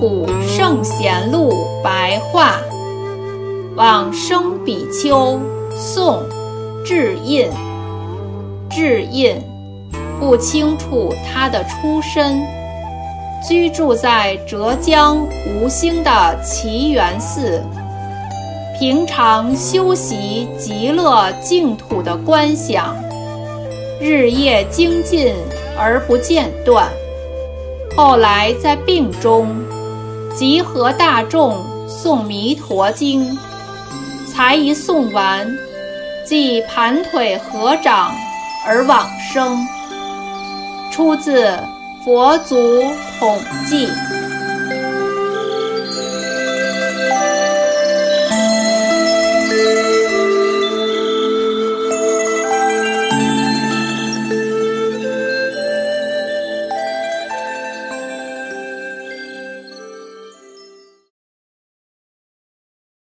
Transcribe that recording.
古圣贤录白话，往生比丘，宋，智印。智印不清楚他的出身，居住在浙江吴兴的奇缘寺，平常修习极乐净土的观想，日夜精进而不间断。后来在病中，集合大众诵《弥陀经》，才一诵完，即盘腿合掌而往生。出自《佛祖统记》。